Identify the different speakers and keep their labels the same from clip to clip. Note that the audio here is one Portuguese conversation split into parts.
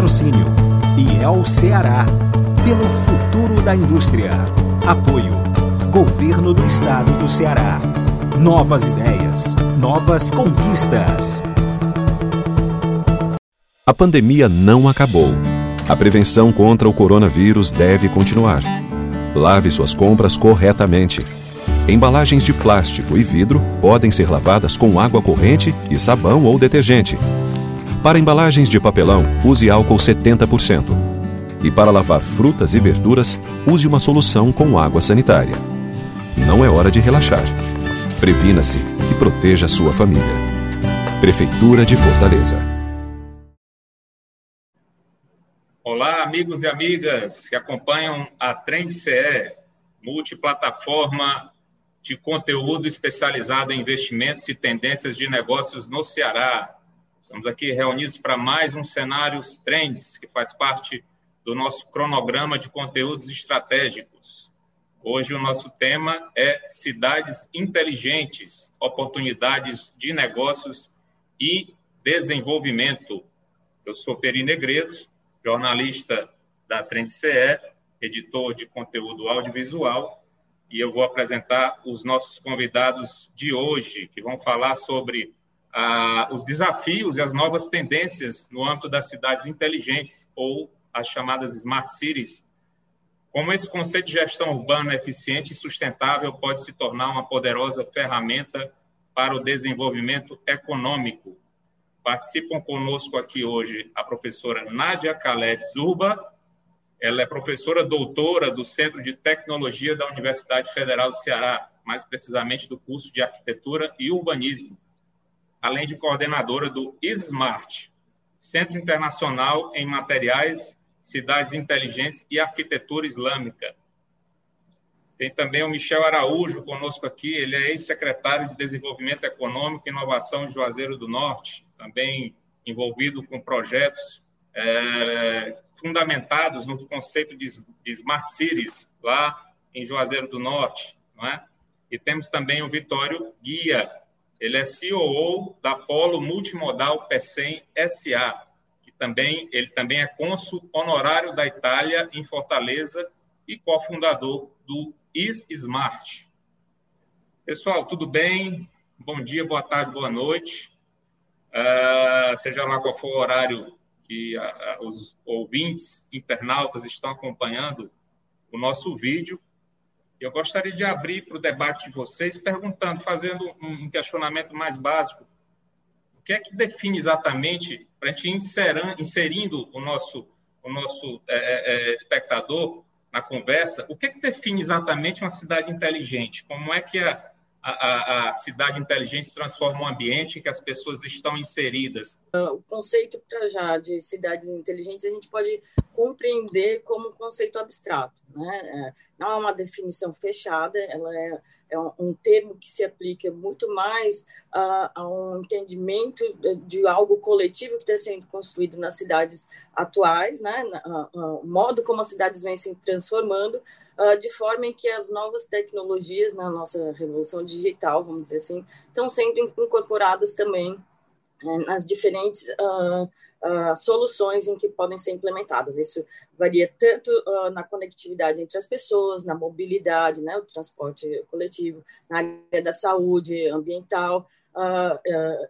Speaker 1: Patrocínio. E é o Ceará. Pelo futuro da indústria. Apoio. Governo do Estado do Ceará. Novas ideias. Novas conquistas.
Speaker 2: A pandemia não acabou. A prevenção contra o coronavírus deve continuar. Lave suas compras corretamente. Embalagens de plástico e vidro podem ser lavadas com água corrente e sabão ou detergente. Para embalagens de papelão, use álcool 70%. E para lavar frutas e verduras, use uma solução com água sanitária. Não é hora de relaxar. Previna-se e proteja sua família. Prefeitura de Fortaleza.
Speaker 3: Olá, amigos e amigas que acompanham a Trend CE, multiplataforma de conteúdo especializado em investimentos e tendências de negócios no Ceará. Estamos aqui reunidos para mais um Cenários Trends, que faz parte do nosso cronograma de conteúdos estratégicos. Hoje o nosso tema é cidades inteligentes, oportunidades de negócios e desenvolvimento. Eu sou Peri Negredos, jornalista da Trend CE, editor de conteúdo audiovisual e eu vou apresentar os nossos convidados de hoje, que vão falar sobre ah, os desafios e as novas tendências no âmbito das cidades inteligentes, ou as chamadas Smart Cities. Como esse conceito de gestão urbana eficiente e sustentável pode se tornar uma poderosa ferramenta para o desenvolvimento econômico. Participam conosco aqui hoje a professora Nádia Khaled Zurba, ela é professora doutora do Centro de Tecnologia da Universidade Federal do Ceará, mais precisamente do curso de Arquitetura e Urbanismo, além de coordenadora do SMART, Centro Internacional em Materiais, Cidades Inteligentes e Arquitetura Islâmica. Tem também o Michel Araújo conosco aqui, ele é ex-secretário de Desenvolvimento Econômico e Inovação de Juazeiro do Norte, também envolvido com projetos é, fundamentados no conceito de, de Smart Cities, lá em Juazeiro do Norte. Não é? E temos também o Vitório Guia, ele é CEO da Polo Multimodal PECEM SA, que também, ele também é cônsul honorário da Itália em Fortaleza e cofundador do Smart. Pessoal, tudo bem? Bom dia, boa tarde, boa noite. Uh, seja lá qual for o horário que a, os ouvintes, internautas estão acompanhando o nosso vídeo. Eu gostaria de abrir para o debate de vocês perguntando, fazendo um questionamento mais básico. O que é que define exatamente, para a gente ir inserindo o nosso, o nosso é, é, é, espectador na conversa, o que é que define exatamente uma cidade inteligente? Como é que a, a, a, cidade inteligente transforma um ambiente em que as pessoas estão inseridas?
Speaker 4: Ah, o conceito já de cidades inteligentes a gente pode compreender como um conceito abstrato, né? É, não é uma definição fechada, ela é, é um termo que se aplica muito mais a, a um entendimento de algo coletivo que está sendo construído nas cidades atuais, né? O modo como as cidades vêm se transformando uh, de forma em que as novas tecnologias na nossa revolução digital, vamos dizer assim, estão sendo incorporadas também nas diferentes uh, uh, soluções em que podem ser implementadas. Isso varia tanto uh, na conectividade entre as pessoas, na mobilidade, né, o transporte coletivo, na área da saúde ambiental,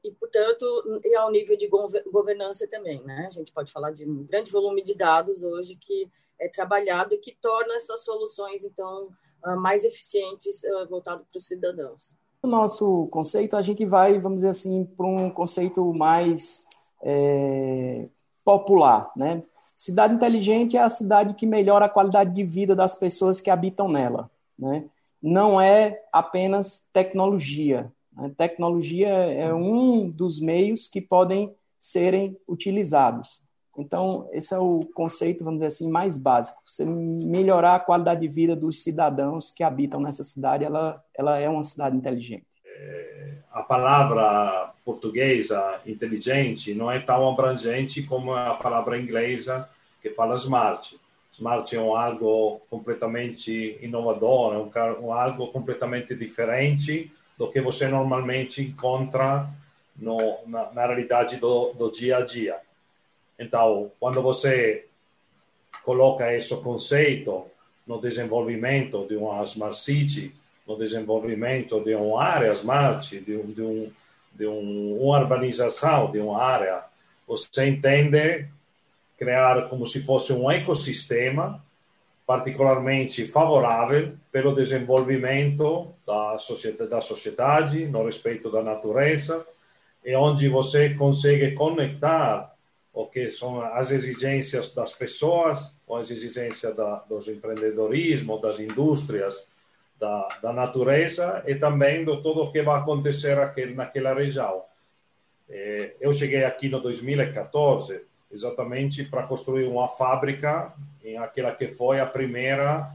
Speaker 4: e, portanto, e ao nível de governança também. Né? A gente pode falar de um grande volume de dados hoje que é trabalhado e que torna essas soluções, então, mais eficientes voltado para os cidadãos.
Speaker 5: O nosso conceito, a gente vai, vamos dizer assim, para um conceito mais é, popular, né? Cidade inteligente é a cidade que melhora a qualidade de vida das pessoas que habitam nela, né? Não é apenas tecnologia. Né? Tecnologia é um dos meios que podem serem utilizados. Então, esse é o conceito, vamos dizer assim, mais básico. Você melhorar a qualidade de vida dos cidadãos que habitam nessa cidade, ela, ela é uma cidade inteligente.
Speaker 6: É, a palavra portuguesa inteligente não é tão abrangente como a palavra inglesa que fala smart. Smart é um algo completamente inovador, é um, um algo completamente diferente do que você normalmente encontra no, na, na realidade do, do dia a dia. Então, quando você coloca esse conceito no desenvolvimento de uma Smart City, no desenvolvimento de uma área Smart, de, um, de, um, de um, uma urbanização de uma área, você entende criar como se fosse um ecossistema particularmente favorável pelo desenvolvimento da sociedade, da sociedade no respeito da natureza e onde você consegue conectar o que são as exigências das pessoas, ou as exigências da, dos empreendedorismo, das indústrias, da, da, natureza e também do tudo o que vai acontecer aquele, naquela região. Eh, eu cheguei aqui no 2014 exatamente para construir uma fábrica em aquela que foi a primeira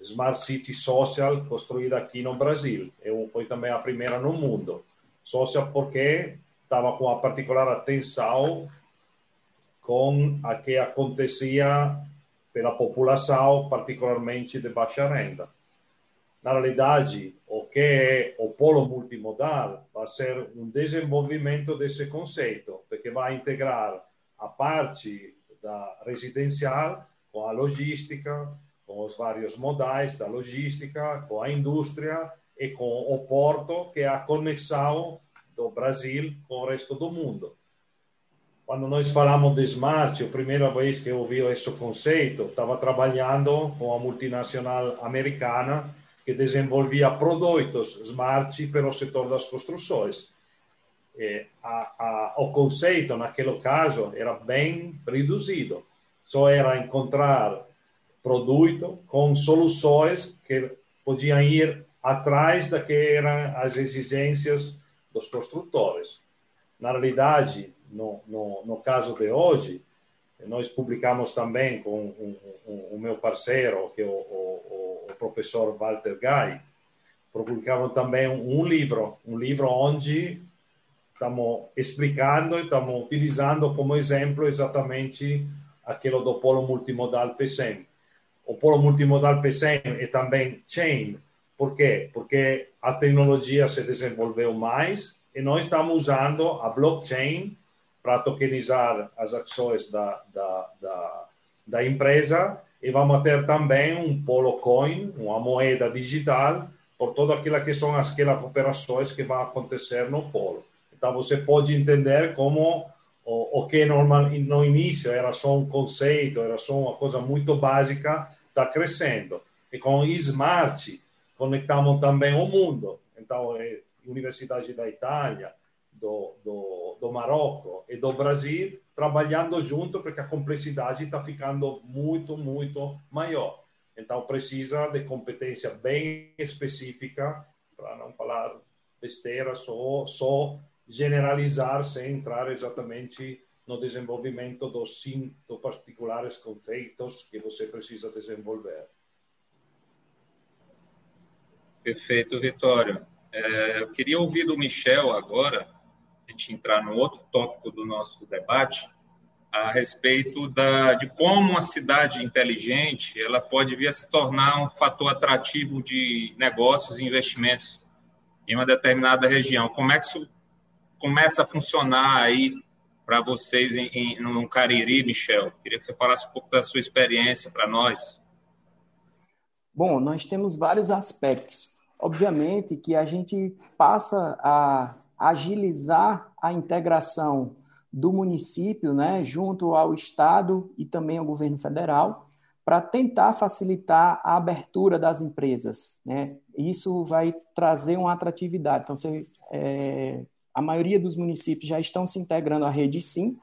Speaker 6: Smart City Social construída aqui no Brasil. Eu foi também a primeira no mundo. Social porque estava com a particular atenção com a que acontecia pela população, particularmente de baixa renda. Na realidade, o que é o polo multimodal vai ser um desenvolvimento desse conceito, porque vai integrar a parte da residencial com a logística, com os vários modais da logística, com a indústria e com o porto, que é a conexão do Brasil com o resto do mundo. Quando nós falamos de smart, a primeira vez que eu ouvi esse conceito, estava trabalhando com a multinacional americana que desenvolvia produtos smart para o setor das construções a, a, o conceito naquele caso era bem reduzido. Só era encontrar produto com soluções que podiam ir atrás da que eram as exigências dos construtores. Na realidade, no, no, no caso de hoje, nós publicamos também com o um, um, um, meu parceiro, que é o, o, o professor Walter Guy, publicamos também um livro, um livro onde estamos explicando e estamos utilizando como exemplo exatamente aquilo do polo multimodal PSEM. O polo multimodal PSEM é também chain. Por quê? Porque a tecnologia se desenvolveu mais e nós estamos usando a blockchain para tokenizar as ações da, da, da, da empresa e vamos ter também um polo coin, uma moeda digital, por todas aquelas que são aquelas operações que vão acontecer no polo. Então, você pode entender como o, o que normal, no início era só um conceito, era só uma coisa muito básica, está crescendo. E com o Smart, conectamos também o mundo. Então, é Universidade da Itália, do, do, do Marrocos e do Brasil, trabalhando junto, porque a complexidade está ficando muito, muito maior. Então, precisa de competência bem específica, para não falar besteira, só, só generalizar sem entrar exatamente no desenvolvimento dos cinco particulares conceitos que você precisa desenvolver.
Speaker 3: Perfeito, Vitório. É, eu queria ouvir do Michel agora, gente entrar no outro tópico do nosso debate, a respeito da, de como uma cidade inteligente ela pode vir a se tornar um fator atrativo de negócios e investimentos em uma determinada região. Como é que isso começa a funcionar aí para vocês em, em, no Cariri, Michel? Queria que você falasse um pouco da sua experiência para nós.
Speaker 5: Bom, nós temos vários aspectos. Obviamente que a gente passa a agilizar a integração do município, né, junto ao Estado e também ao governo federal, para tentar facilitar a abertura das empresas. Né? Isso vai trazer uma atratividade. Então, é, a maioria dos municípios já estão se integrando à rede SIM,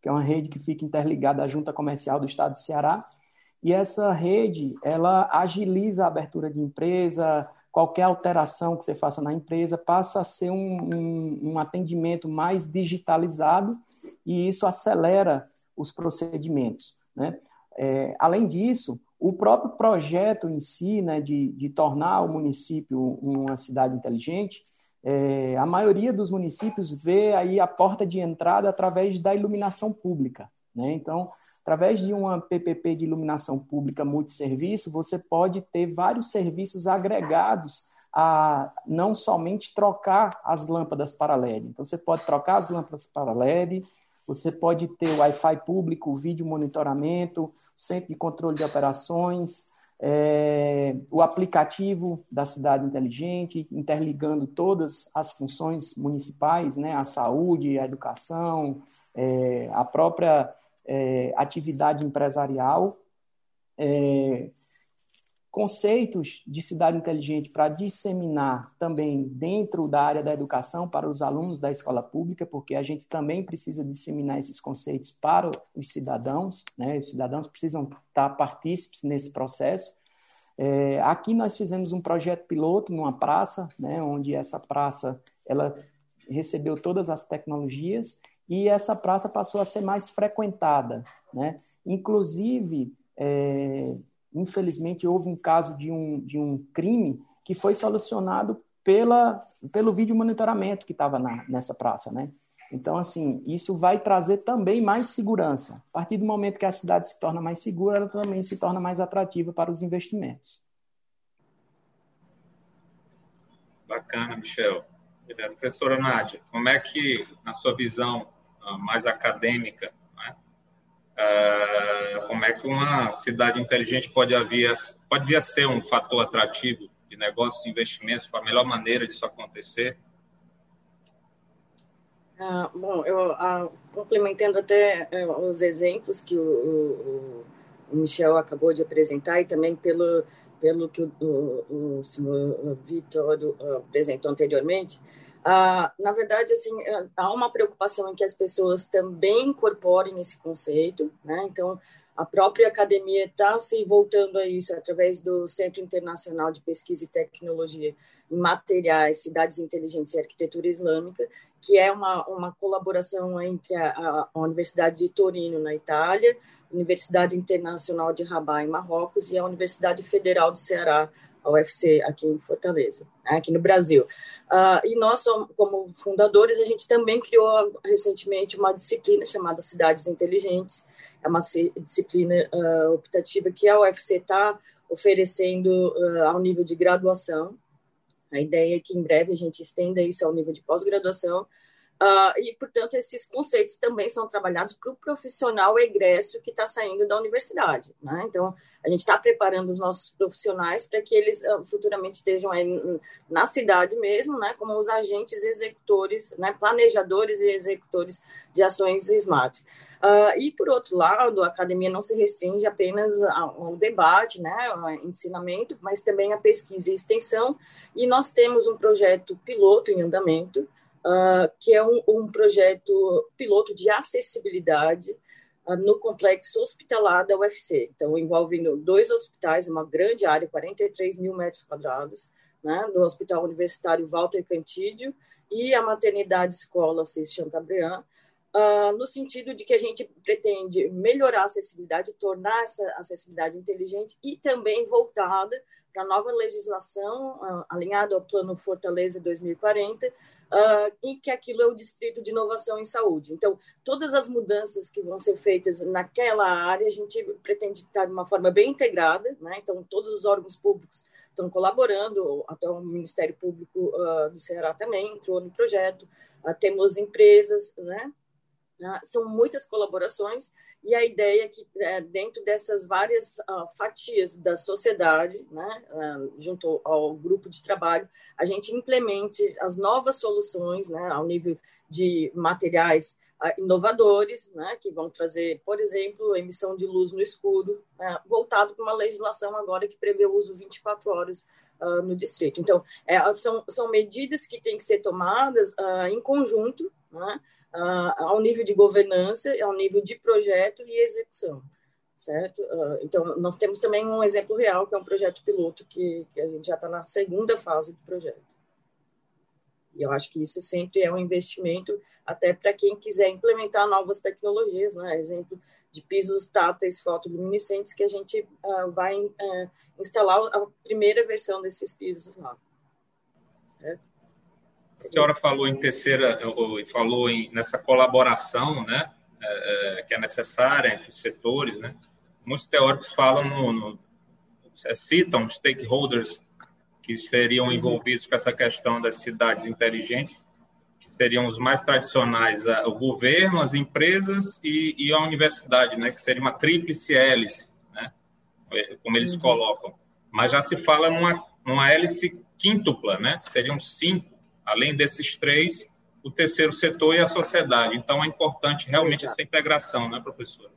Speaker 5: que é uma rede que fica interligada à Junta Comercial do Estado do Ceará, e essa rede, ela agiliza a abertura de empresa, qualquer alteração que você faça na empresa passa a ser um, um, um atendimento mais digitalizado e isso acelera os procedimentos. Né? É, além disso, o próprio projeto em si, né, de, de tornar o município uma cidade inteligente, é, a maioria dos municípios vê aí a porta de entrada através da iluminação pública. Né? Então, através de uma PPP de iluminação pública multisserviço, você pode ter vários serviços agregados a não somente trocar as lâmpadas para LED. Então, você pode trocar as lâmpadas para LED, você pode ter Wi-Fi público, vídeo monitoramento, centro de controle de operações, é, o aplicativo da cidade inteligente, interligando todas as funções municipais, né, a saúde, a educação, é, a própria é, atividade empresarial, é, conceitos de cidade inteligente para disseminar também dentro da área da educação para os alunos da escola pública, porque a gente também precisa disseminar esses conceitos para os cidadãos, né? Os cidadãos precisam estar partícipes nesse processo. É, aqui nós fizemos um projeto piloto numa praça, né? Onde essa praça ela recebeu todas as tecnologias e essa praça passou a ser mais frequentada, né? Inclusive é, infelizmente, houve um caso de um, de um crime que foi solucionado pela, pelo vídeo monitoramento que estava nessa praça, né? Então, assim, isso vai trazer também mais segurança. A partir do momento que a cidade se torna mais segura, ela também se torna mais atrativa para os investimentos.
Speaker 3: Bacana, Michel. Professora Nádia, como é que, na sua visão mais acadêmica, uh, como é que uma cidade inteligente pode vir, pode vir a ser um fator atrativo de negócios e investimentos, a melhor maneira disso acontecer?
Speaker 4: Ah, bom, eu ah, complementando até eh, os exemplos que o, o, o, Michel acabou de apresentar e também pelo pelo que o, o, senhor Vitor apresentou anteriormente, ah, na verdade, assim, é, há uma preocupação em que as pessoas também incorporem esse conceito, né? Então, a própria academia está se voltando a isso através do Centro Internacional de Pesquisa e Tecnologia em Materiais, Cidades Inteligentes e Arquitetura Islâmica, que é uma, uma colaboração entre a, a Universidade de Torino, na Itália, Universidade Internacional de Rabat, em Marrocos, e a Universidade Federal do Ceará, a UFC aqui em Fortaleza, né, aqui no Brasil. Uh, e nós, como fundadores, a gente também criou recentemente uma disciplina chamada Cidades Inteligentes, é uma disciplina uh, optativa que a UFC está oferecendo uh, ao nível de graduação. A ideia é que em breve a gente estenda isso ao nível de pós-graduação, Uh, e, portanto, esses conceitos também são trabalhados para o profissional egresso que está saindo da universidade. Né? Então, a gente está preparando os nossos profissionais para que eles uh, futuramente estejam aí na cidade mesmo, né? como os agentes executores, né? planejadores e executores de ações smart. Uh, e, por outro lado, a academia não se restringe apenas ao debate, né, ao ensinamento, mas também à pesquisa e extensão. E nós temos um projeto piloto em andamento, uh, que é um, um, projeto piloto de acessibilidade uh, no complexo hospitalar da UFC. Então, envolvendo dois hospitais, uma grande área, 43 mil metros quadrados, né, do Hospital Universitário Walter Cantídio e a maternidade escola Cis Chateaubriand, Uh, no sentido de que a gente pretende melhorar a acessibilidade, tornar essa acessibilidade inteligente e também voltada para a nova legislação uh, alinhada ao Plano Fortaleza 2040, uh, e que aquilo é o Distrito de Inovação em Saúde. Então, todas as mudanças que vão ser feitas naquela área, a gente pretende estar de uma forma bem integrada, né? então todos os órgãos públicos estão colaborando, até o Ministério Público uh, do Ceará também entrou no projeto, temos empresas, né? Né? São muitas colaborações e a ideia é que é, dentro dessas várias uh, fatias da sociedade, né, uh, junto ao grupo de trabalho, a gente implemente as novas soluções né, ao nível de materiais uh, inovadores, né, que vão trazer, por exemplo, emissão de luz no escuro, né, voltado para uma legislação agora que prevê o uso 24 horas no distrito. Então, é, são, são medidas que têm que ser tomadas em conjunto, né, ao nível de governança, ao nível de projeto e execução, certo? Uh, então, nós temos também um exemplo real, que é um projeto piloto, que, que a gente já está na segunda fase do projeto. E eu acho que isso sempre é um investimento até para quem quiser implementar novas tecnologias, né? Exemplo de pisos táteis fotoluminescentes que a gente uh, vai uh, instalar a primeira versão desses pisos lá. Certo?
Speaker 3: A senhora falou em terceira, falou em, nessa colaboração, né, é, é, que é necessária entre os setores, né? Muitos teóricos falam no, no é, citam stakeholders que seriam uhum. envolvidos com essa questão das cidades inteligentes. que seriam os mais tradicionais, o governo, as empresas e, e a universidade, né, que seria uma tríplice hélice, né, como eles uhum. colocam. Mas já se fala numa, numa hélice quíntupla, né, seriam cinco, além desses três, o terceiro setor e a sociedade. Então, é importante realmente Exato. essa integração, né, professora?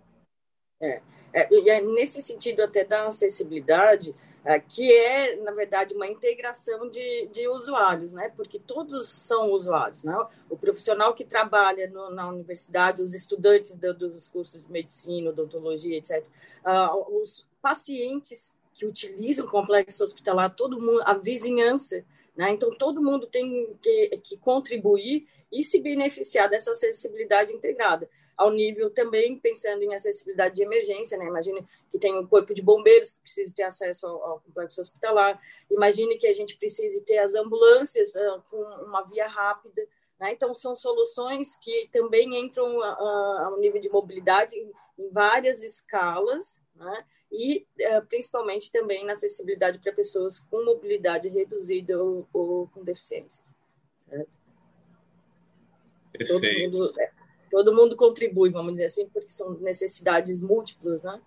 Speaker 4: É, é, e é nesse sentido até da acessibilidade, é, que é, na verdade, uma integração de, de usuários, né? porque todos são usuários. Né? O profissional que trabalha no, na universidade, os estudantes do, dos cursos de medicina, odontologia, etc., uh, ah, os pacientes que utilizam o complexo hospitalar, todo mundo, a vizinhança, né? Então, todo mundo tem que, que contribuir e se beneficiar dessa acessibilidade integrada ao nível também pensando em acessibilidade de emergência, né? Imagine que tem um corpo de bombeiros que precisa ter acesso ao, ao complexo hospitalar. Imagine que a gente precise ter as ambulâncias uh, com uma via rápida. Né? Então são soluções que também entram uh, ao nível de mobilidade em, em várias escalas, né? E uh, principalmente também na acessibilidade para pessoas com mobilidade reduzida ou, ou com deficiência. Certo?
Speaker 3: Perfeito. Todo mundo,
Speaker 4: é, todo mundo contribui, vamos dizer assim, porque são necessidades múltiplas, né?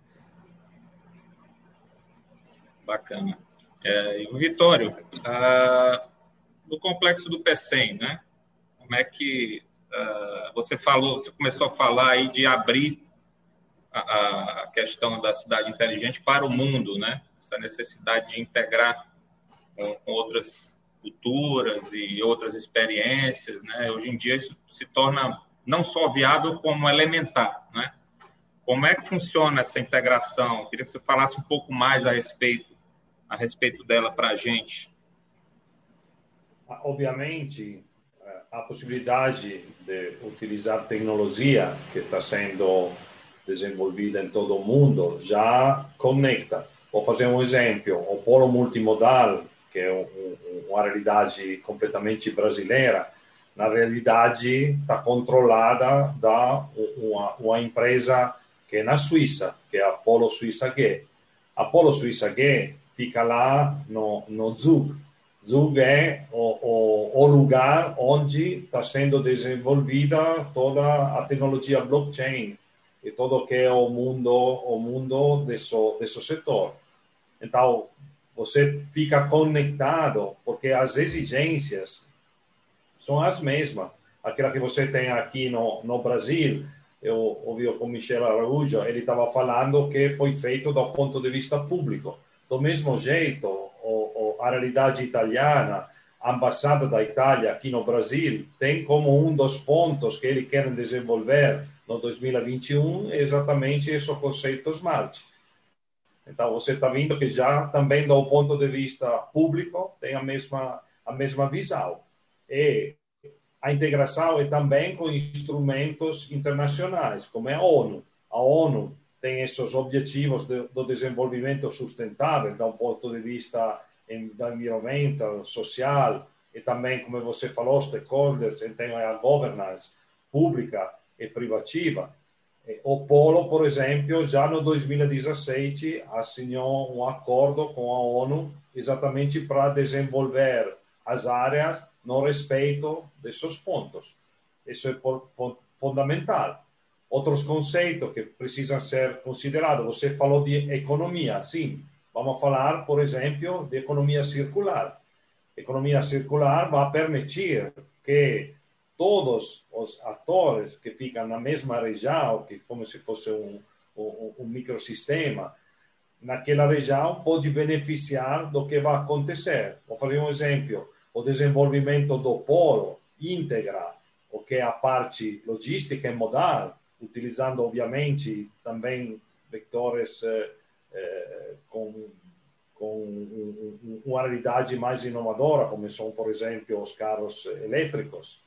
Speaker 3: Bacana. É, e o Vitório, ah, do complexo do PECEM, né? Como é que ah, você falou, você começou a falar aí de abrir a, a, questão da cidade inteligente para o mundo, né? Essa necessidade de integrar com, com outras culturas e outras experiências, né? Hoje em dia isso se torna não só viável como elementar, né? Como é que funciona essa integração? Eu queria que você falasse um pouco mais a respeito a respeito dela para a gente.
Speaker 6: Obviamente, a possibilidade de utilizar tecnologia que está sendo desenvolvida em todo o mundo já conecta. Vou fazer um exemplo: o polo multimodal, que é uma realidade completamente brasileira, na realidade está controlada da uma, uma, empresa que é na Suíça, que é a Polo Suíça G. A Polo Suíça G fica lá no, no Zug. Zug é o, o, o lugar onde está sendo desenvolvida toda a tecnologia blockchain, e todo que é o mundo o mundo desse, desse setor. Então, você fica conectado, porque as exigências são as mesmas. Aquela que você tem aqui no, no Brasil, eu ouvi com Michel Araújo, ele estava falando que foi feito do ponto de vista público. Do mesmo jeito, o, o, a realidade italiana, a embaixada da Itália aqui no Brasil, tem como um dos pontos que eles querem desenvolver no 2021 exatamente esse conceito smart. Então, você está vendo que já também do ponto de vista público tem a mesma, a mesma visão. E a integração é também com instrumentos internacionais, como é a ONU. A ONU tem esses objetivos de, do desenvolvimento sustentável, do ponto de vista environmental, social, e também, como você falou, stakeholders, tem a governance pública e privativa. O Polo, por exemplo, já no 2017 assinou um acordo com a ONU exatamente para desenvolver as áreas no respeito desses pontos. Isso é fundamental. Outros conceitos que precisam ser considerados. Você falou de economia, sim. Vamos falar, por exemplo, de economia circular. Economia circular vai permitir que todos os atores que ficam na mesma região, que como se fosse um, um, um microsistema, naquela região pode beneficiar do que vai acontecer. Vou fazer um exemplo. O desenvolvimento do polo integra o que é a parte logística e modal, utilizando, obviamente, também vetores eh, eh, com, com uma realidade mais inovadora, como são, por exemplo, os carros elétricos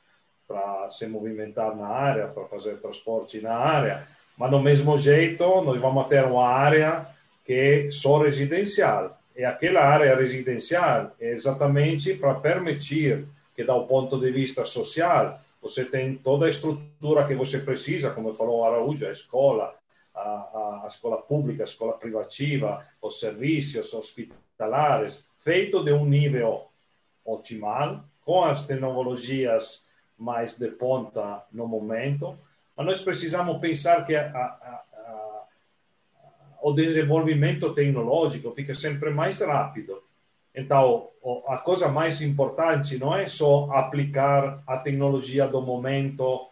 Speaker 6: para se movimentar na área, para fazer transporte na área. Mas, do mesmo jeito, nós vamos ter uma área que é só residencial. E aquela área residencial é exatamente para permitir que, do ponto de vista social, você tem toda a estrutura que você precisa, como falou Araújo, a escola, a, a, escola pública, a escola privativa, os serviços hospitalares, feito de um nível otimal, com as tecnologias mais de ponta no momento, mas nós precisamos pensar que a, a, a, o desenvolvimento tecnológico fica sempre mais rápido. Então, a coisa mais importante não é só aplicar a tecnologia do momento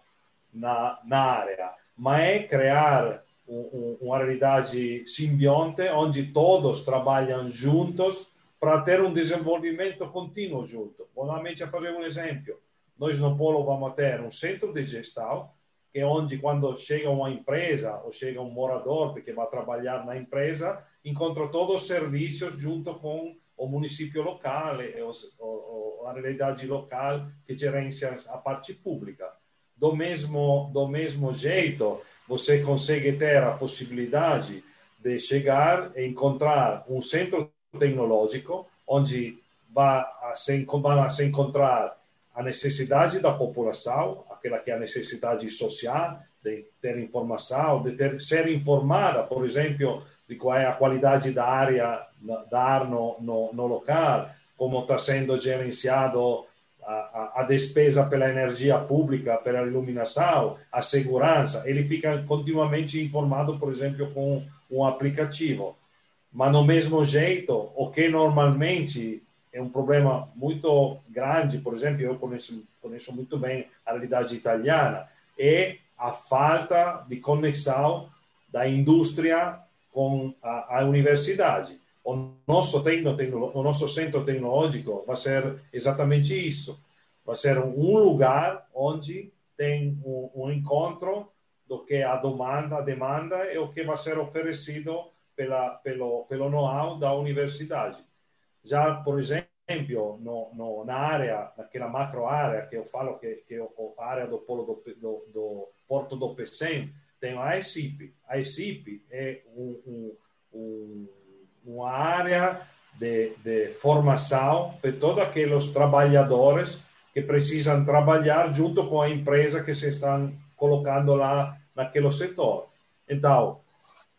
Speaker 6: na, na área, mas é criar um, uma realidade simbionte onde todos trabalham juntos para ter um desenvolvimento contínuo junto. Normalmente, a fazer um exemplo, nós no Polo vamos ter um centro de gestão, que é onde quando chega uma empresa ou chega um morador porque vai trabalhar na empresa, encontra todos os serviços junto com o município local, a realidade local que gerencia a parte pública. Do mesmo, do mesmo jeito, você consegue ter a possibilidade de chegar e encontrar um centro tecnológico onde vai se, vai se encontrar a necessidade da população, aquela que é a necessidade social, de ter informação, de ter, ser informada, por exemplo, de qual é a qualidade da área da ar no, no, no local, como está sendo gerenciado a, a, despesa pela energia pública, pela iluminação, a segurança, ele fica continuamente informado, por exemplo, com um aplicativo. Mas, no mesmo jeito, o que normalmente é um problema muito grande, por exemplo, eu conheço, conheço muito bem a realidade italiana, é a falta de conexão da indústria com a, a universidade o nosso, tecno, o nosso centro tecnológico vai ser exatamente isso. Vai ser um lugar onde tem um, um encontro do que a demanda, a demanda e o que vai ser oferecido pela, pelo, pelo know-how da universidade. Já, por exemplo, no, no, na área, naquela macro área que eu falo que, que é a área do polo do, do, do Porto do Pecém, tem a ESIP. A ESIP é um, um, um uma área de, de formação para todos aqueles trabalhadores que precisam trabalhar junto com a empresa que se estão colocando lá naquele setor. Então,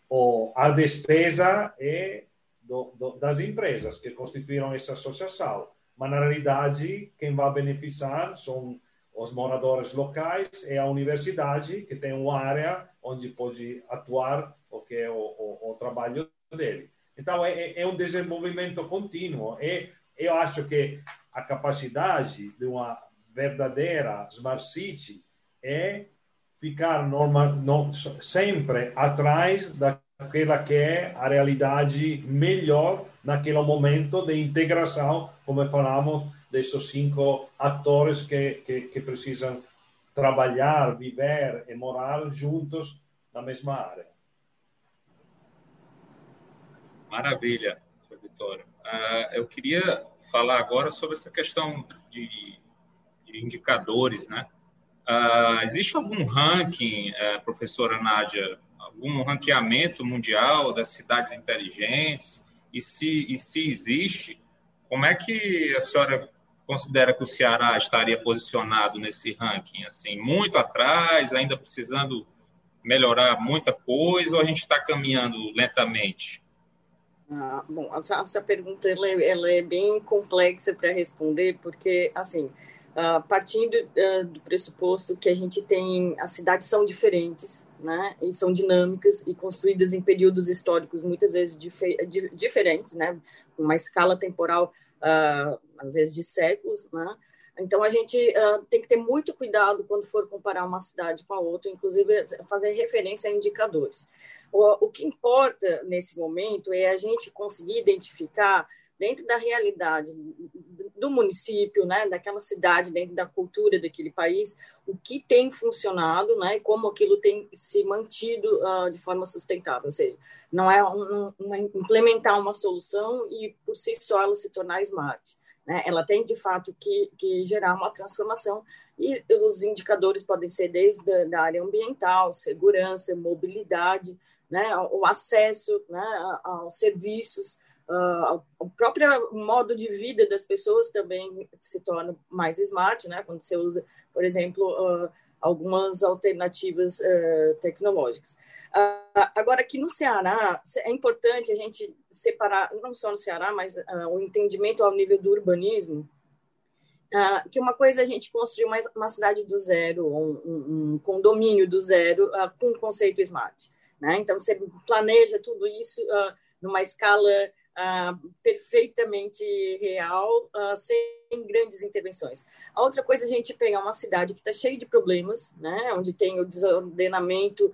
Speaker 6: o, a despesa é do, do, das empresas que constituíram essa associação, mas na realidade quem vai beneficiar são os moradores locais e a universidade que tem uma área onde pode atuar o que é o, o, o trabalho dele. Então, é, é um desenvolvimento contínuo. E eu acho que a capacidade de uma verdadeira Smart City é ficar normal, no, sempre atrás daquela que é a realidade melhor naquele momento de integração, como falamos, desses cinco atores que, que, que precisam trabalhar, viver e morar juntos na mesma área.
Speaker 3: Maravilha, Vitória. Uh, eu queria falar agora sobre essa questão de, de indicadores, né? Uh, existe algum ranking, uh, professora Nádia, algum ranqueamento mundial das cidades inteligentes? E se, e se existe, como é que a senhora considera que o Ceará estaria posicionado nesse ranking? Assim, muito atrás, ainda precisando melhorar muita coisa, ou a gente está caminhando lentamente?
Speaker 4: Ah, bom, essa, pergunta ela é, ela é bem complexa para responder, porque, assim, ah, partindo uh, do pressuposto que a gente tem, as cidades são diferentes, né, e são dinâmicas e construídas em períodos históricos muitas vezes dif diferentes, né, uma escala temporal, uh, às vezes de séculos, né, então, a gente uh, tem que ter muito cuidado quando for comparar uma cidade com a outra, inclusive fazer referência a indicadores. O, o que importa nesse momento é a gente conseguir identificar dentro da realidade do município, né, daquela cidade, dentro da cultura daquele país, o que tem funcionado, né, e como aquilo tem se mantido uh, de forma sustentável. Ou seja, não é um, um, implementar uma solução e por si só ela se tornar smart. Né? Ela tem, de fato, que, que gerar uma transformação e os indicadores podem ser desde a da área ambiental, segurança, mobilidade, né? o acesso né? aos serviços, uh, o próprio modo de vida das pessoas também se torna mais smart, né? quando você usa, por exemplo, uh, algumas alternativas uh, tecnológicas. Agora, aqui no Ceará, é importante a gente separar, não só no Ceará, mas o entendimento ao nível do urbanismo, Uh, que uma coisa é a gente construir uma, uma cidade do zero, um, um, um condomínio do zero uh, com o conceito smart. Né? Então, você planeja tudo isso uh, numa escala perfeitamente real, sem grandes intervenções. A outra coisa é a gente pegar uma cidade que está cheia de problemas, né? onde tem o desordenamento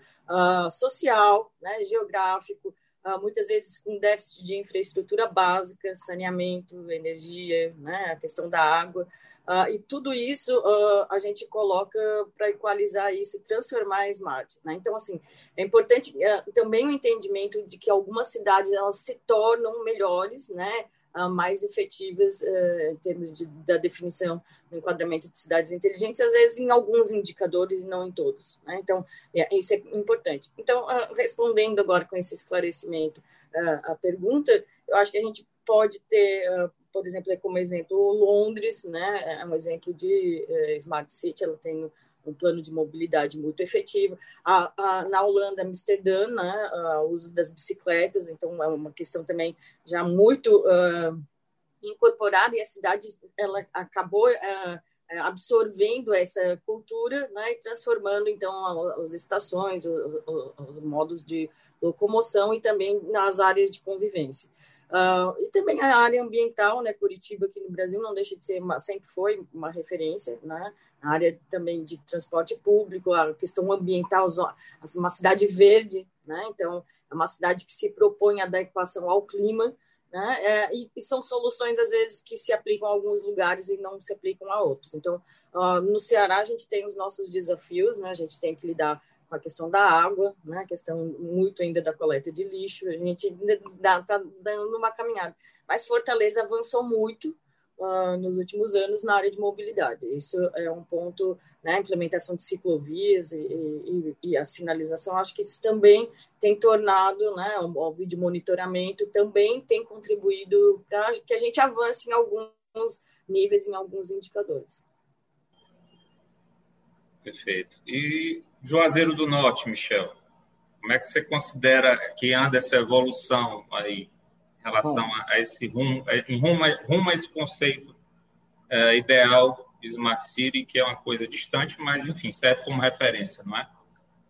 Speaker 4: social, né? geográfico, ah, muitas vezes com déficit de infraestrutura básica, saneamento, energia, né, a questão da água, uh, e tudo isso uh, a gente coloca para equalizar isso e transformar em smart. Né? Então, assim, é importante também o entendimento de que algumas cidades elas se tornam melhores, né, mais efetivas uh, em termos de, da definição do enquadramento de cidades inteligentes, às vezes em alguns indicadores e não em todos. Né? Então, é, isso é importante. Então, uh, respondendo agora com esse esclarecimento uh, a pergunta, eu acho que a gente pode ter, por exemplo, como exemplo, Londres, né? é um exemplo de Smart City, ela tem um plano de mobilidade muito efetivo. A, a, na Holanda, Amsterdã, né, o uso das bicicletas, então é uma questão também já muito uh, incorporada e a cidade ela acabou uh, absorvendo essa cultura né, e transformando então as estações, os, os modos de locomoção e também nas áreas de convivência. Uh, e também a área ambiental, né? Curitiba aqui no Brasil não deixa de ser, uma, sempre foi uma referência, né? A área também de transporte público, a questão ambiental, uma cidade verde, né? Então é uma cidade que se propõe a adequação ao clima, né? É, e, e, são soluções às vezes que se aplicam a alguns lugares e não se aplicam a outros. Então uh, no Ceará a gente tem os nossos desafios, né? A gente tem que lidar com a questão da água, né, a questão muito ainda da coleta de lixo, a gente está dando uma caminhada. Mas Fortaleza avançou muito uh, nos últimos anos na área de mobilidade. Isso é um ponto, né, implementação de ciclovias e, e, e, a sinalização, acho que isso também tem tornado, né, o, o vídeo monitoramento também tem contribuído para que a gente avance em alguns níveis, em alguns indicadores.
Speaker 3: Perfeito. E Juazeiro do Norte, Michel, como é que você considera que anda essa evolução aí em relação a, a, esse rumo, em rumo, rumo a esse conceito é, ideal de Smart City, que é uma coisa distante, mas enfim, serve como referência, não é?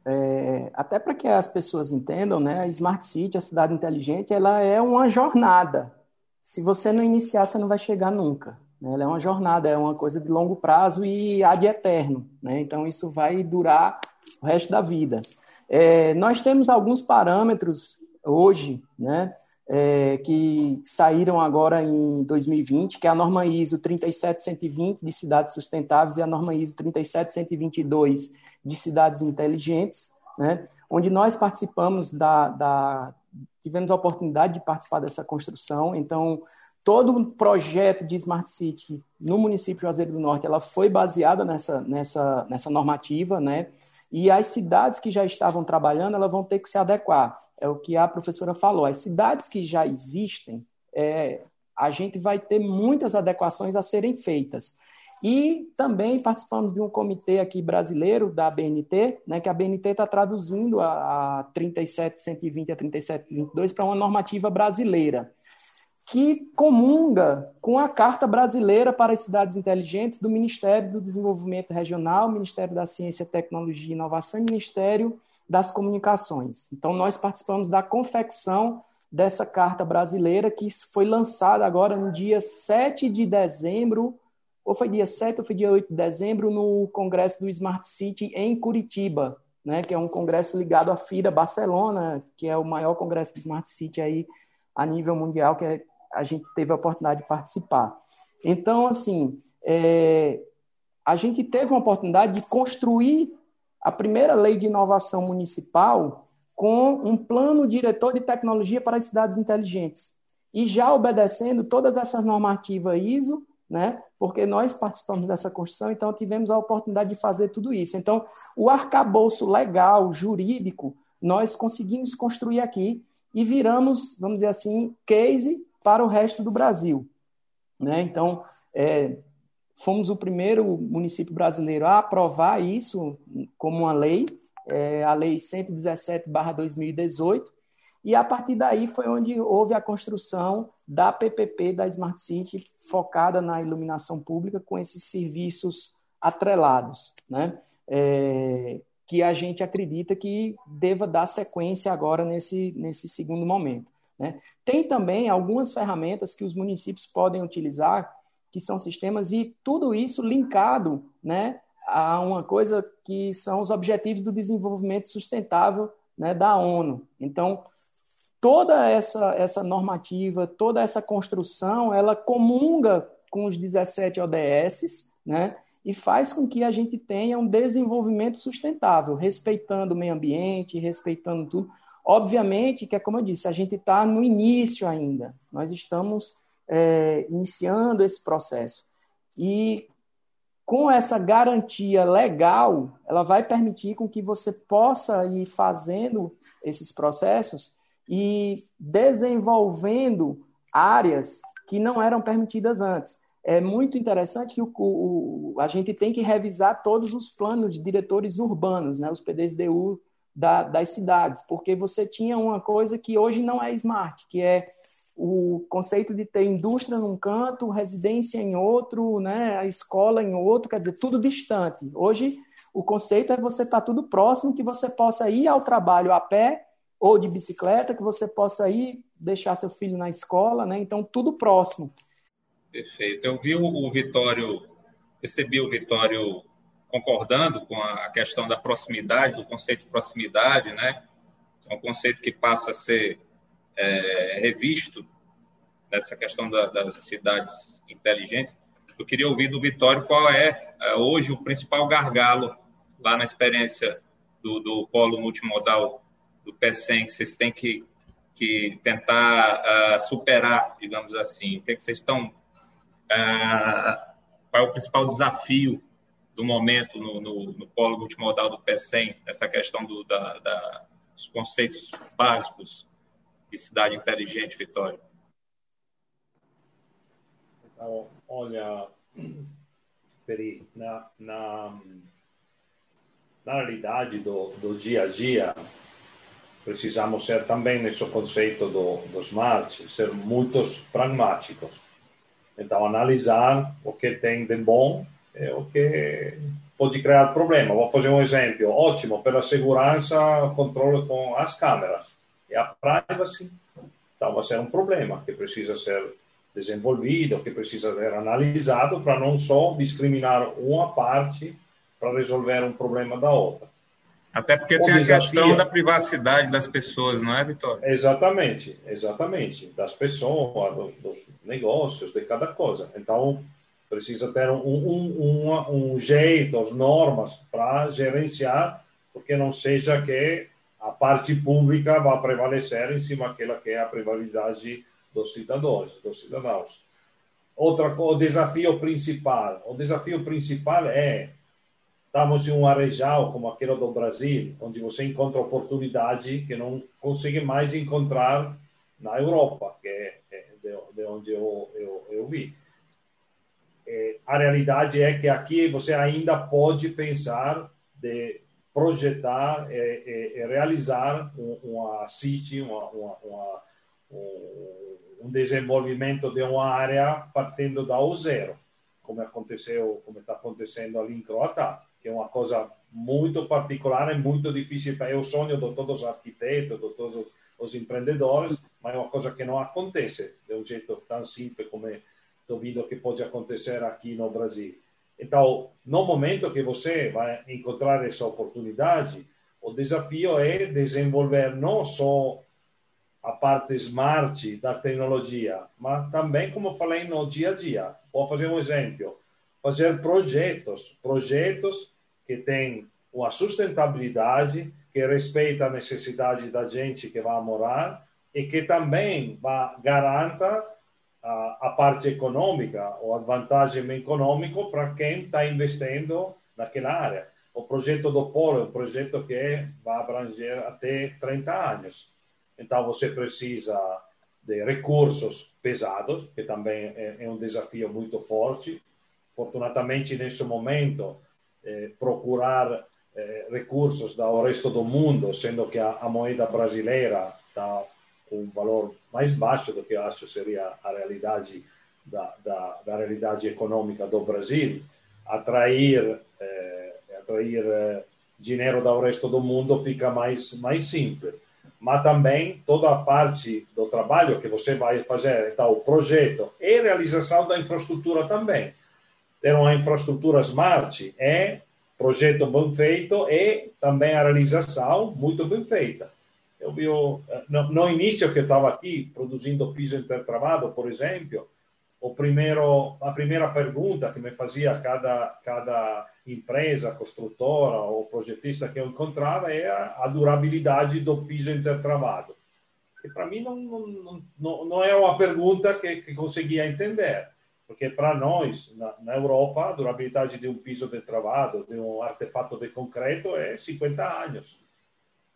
Speaker 5: É, até para que as pessoas entendam, né, a Smart City, a cidade inteligente, ela é uma jornada. Se você não iniciar, você não vai chegar nunca. Né? Ela é uma jornada, é uma coisa de longo prazo e há de eterno. Né? Então, isso vai durar o resto da vida. É, nós temos alguns parâmetros hoje, né, é, que saíram agora em 2020, que é a norma ISO 37120 de cidades sustentáveis e a norma ISO 37122 de cidades inteligentes, né, onde nós participamos da, da tivemos a oportunidade de participar dessa construção. Então, todo o projeto de Smart City no município de Juazeiro do Norte, ela foi baseada nessa, nessa, nessa normativa, né? E as cidades que já estavam trabalhando, elas vão ter que se adequar. É o que a professora falou. As cidades que já existem, é, a gente vai ter muitas adequações a serem feitas. E também participamos de um comitê aqui brasileiro da BNT, né, que a BNT está traduzindo a, a 37120 a 3722 para uma normativa brasileira que comunga com a Carta Brasileira para as Cidades Inteligentes do Ministério do Desenvolvimento Regional, Ministério da Ciência, Tecnologia e Inovação e Ministério das Comunicações. Então, nós participamos da confecção dessa Carta Brasileira, que foi lançada agora no dia 7 de dezembro, ou foi dia 7 ou foi dia 8 de dezembro, no Congresso do Smart City em Curitiba, né, que é um congresso ligado à FIRA Barcelona, que é o maior congresso de Smart City aí a nível mundial, que é a gente teve a oportunidade de participar. Então, assim, é, a gente teve uma oportunidade de construir a primeira lei de inovação municipal com um plano diretor de tecnologia para as cidades inteligentes. E já obedecendo todas essas normativas ISO, né? Porque nós participamos dessa construção, então tivemos a oportunidade de fazer tudo isso. Então, o arcabouço legal, jurídico, nós conseguimos construir aqui e viramos, vamos dizer assim, case para o resto do Brasil. Né? Então, é, fomos o primeiro município brasileiro a aprovar isso como uma lei, é, a Lei 117-2018, e a partir daí foi onde houve a construção da PPP da Smart City focada na iluminação pública com esses serviços atrelados, né? É, que a gente acredita que deva dar sequência agora nesse, nesse segundo momento. Né? Tem também algumas ferramentas que os municípios podem utilizar, que são sistemas, e tudo isso linkado né, a uma coisa que são os Objetivos do Desenvolvimento Sustentável né, da ONU. Então, toda essa, essa normativa, toda essa construção, ela comunga com os 17 ODS, né? E faz com que a gente tenha um desenvolvimento sustentável, respeitando o meio ambiente, respeitando tudo. Obviamente que é como eu disse, a gente está no início ainda. Nós estamos é, iniciando esse processo. E com essa garantia legal, ela vai permitir com que você possa ir fazendo esses processos e desenvolvendo áreas que não eram permitidas antes. É muito interessante que o, o, a gente tem que revisar todos os planos de diretores urbanos, né, os PDSDU da, das cidades, porque você tinha uma coisa que hoje não é smart, que é o conceito de ter indústria num canto, residência em outro, né, a escola em outro, quer dizer, tudo distante. Hoje, o conceito é você estar tá tudo próximo, que você possa ir ao trabalho a pé ou de bicicleta, que você possa ir deixar seu filho na escola, né? Então, tudo próximo.
Speaker 3: Perfeito. Eu vi o Vitório, recebi o Vitório concordando com a questão da proximidade, do conceito de proximidade, né? É um conceito que passa a ser é, revisto nessa questão da, das cidades inteligentes. Eu queria ouvir do Vitório qual é, é hoje o principal gargalo lá na experiência do, do polo multimodal do PECEM que vocês têm que, que tentar uh, superar, digamos assim? O que, é que vocês estão. Uh, qual é o principal desafio do momento no, no, no polo multimodal do PECEM, essa questão do, da, da, dos conceitos básicos de cidade inteligente, Vitória?
Speaker 6: Então, olha, Peri, na, na, na realidade do, do dia a dia, precisamos ser também nesse conceito do, do smart, ser muito pragmáticos. Então, analisar o que tem de bom e o que pode criar problema. Vou fazer um exemplo. Ótimo, pela segurança, controle com as câmeras. E a privacy, então vai ser um problema que precisa ser desenvolvido, que precisa ser analisado para não só discriminar uma parte para resolver um problema da outra.
Speaker 3: Até porque o tem desafio... a questão da privacidade das pessoas, não é, Vitória?
Speaker 6: Exatamente, exatamente. Das pessoas, dos, dos negócios, de cada coisa. Então, precisa ter um, um, um, um jeito, as normas para gerenciar, porque não seja que a parte pública vá prevalecer em cima daquela que é a privacidade dos cidadãos, dos cidadãos. Outra, o desafio principal, o desafio principal é estamos em um arejal como aquele do Brasil, onde você encontra oportunidade que não consegue mais encontrar na Europa, que é, é de, onde eu, eu, eu vi. É, a realidade é que aqui você ainda pode pensar de projetar e, e realizar uma city, uma, uma, uma, um desenvolvimento de uma área partindo da o zero, como aconteceu, como está acontecendo ali em Croatá que é uma coisa muito particular e muito difícil é o sonho de todos os arquitetos, de todos os empreendedores, mas é uma coisa que não acontece de um jeito tão simples como estou vendo que pode acontecer aqui no Brasil. Então, no momento que você vai encontrar essa oportunidade, o desafio é desenvolver não só a parte smart da tecnologia, mas também, como falei, no dia a dia. Vou fazer um exemplo. Fazer projetos, projetos que tem uma sustentabilidade, que respeita a necessidade da gente que vai morar e que também vai, garanta a, a parte econômica, ou a vantagem econômica para quem está investindo naquela área. O projeto do Polo é um projeto que vai abranger até 30 anos. Então, você precisa de recursos pesados, que também é, é um desafio muito forte. Fortunatamente, nesse momento, eh, procurar eh, recursos do resto do mundo, sendo que a, a moeda brasileira está um valor mais baixo do que eu acho seria a realidade da, da, da realidade econômica do Brasil, atrair, eh, atrair eh, dinheiro do resto do mundo fica mais, mais simples. Mas também toda a parte do trabalho que você vai fazer, então, o projeto e realização da infraestrutura também. Ter uma infraestrutura smart é projeto bem feito e também a realização muito bem feita. Eu vi, no, no início que eu estava aqui, produzindo piso intertravado, por exemplo, o primeiro, a primeira pergunta que me fazia cada, cada empresa, construtora ou projetista que eu encontrava era a durabilidade do piso intertravado. E para mim não, não, não, não é uma pergunta que, que conseguia entender, porque para nós, na, na, Europa, a durabilidade de um piso de travado, de um artefato de concreto, é 50 anos.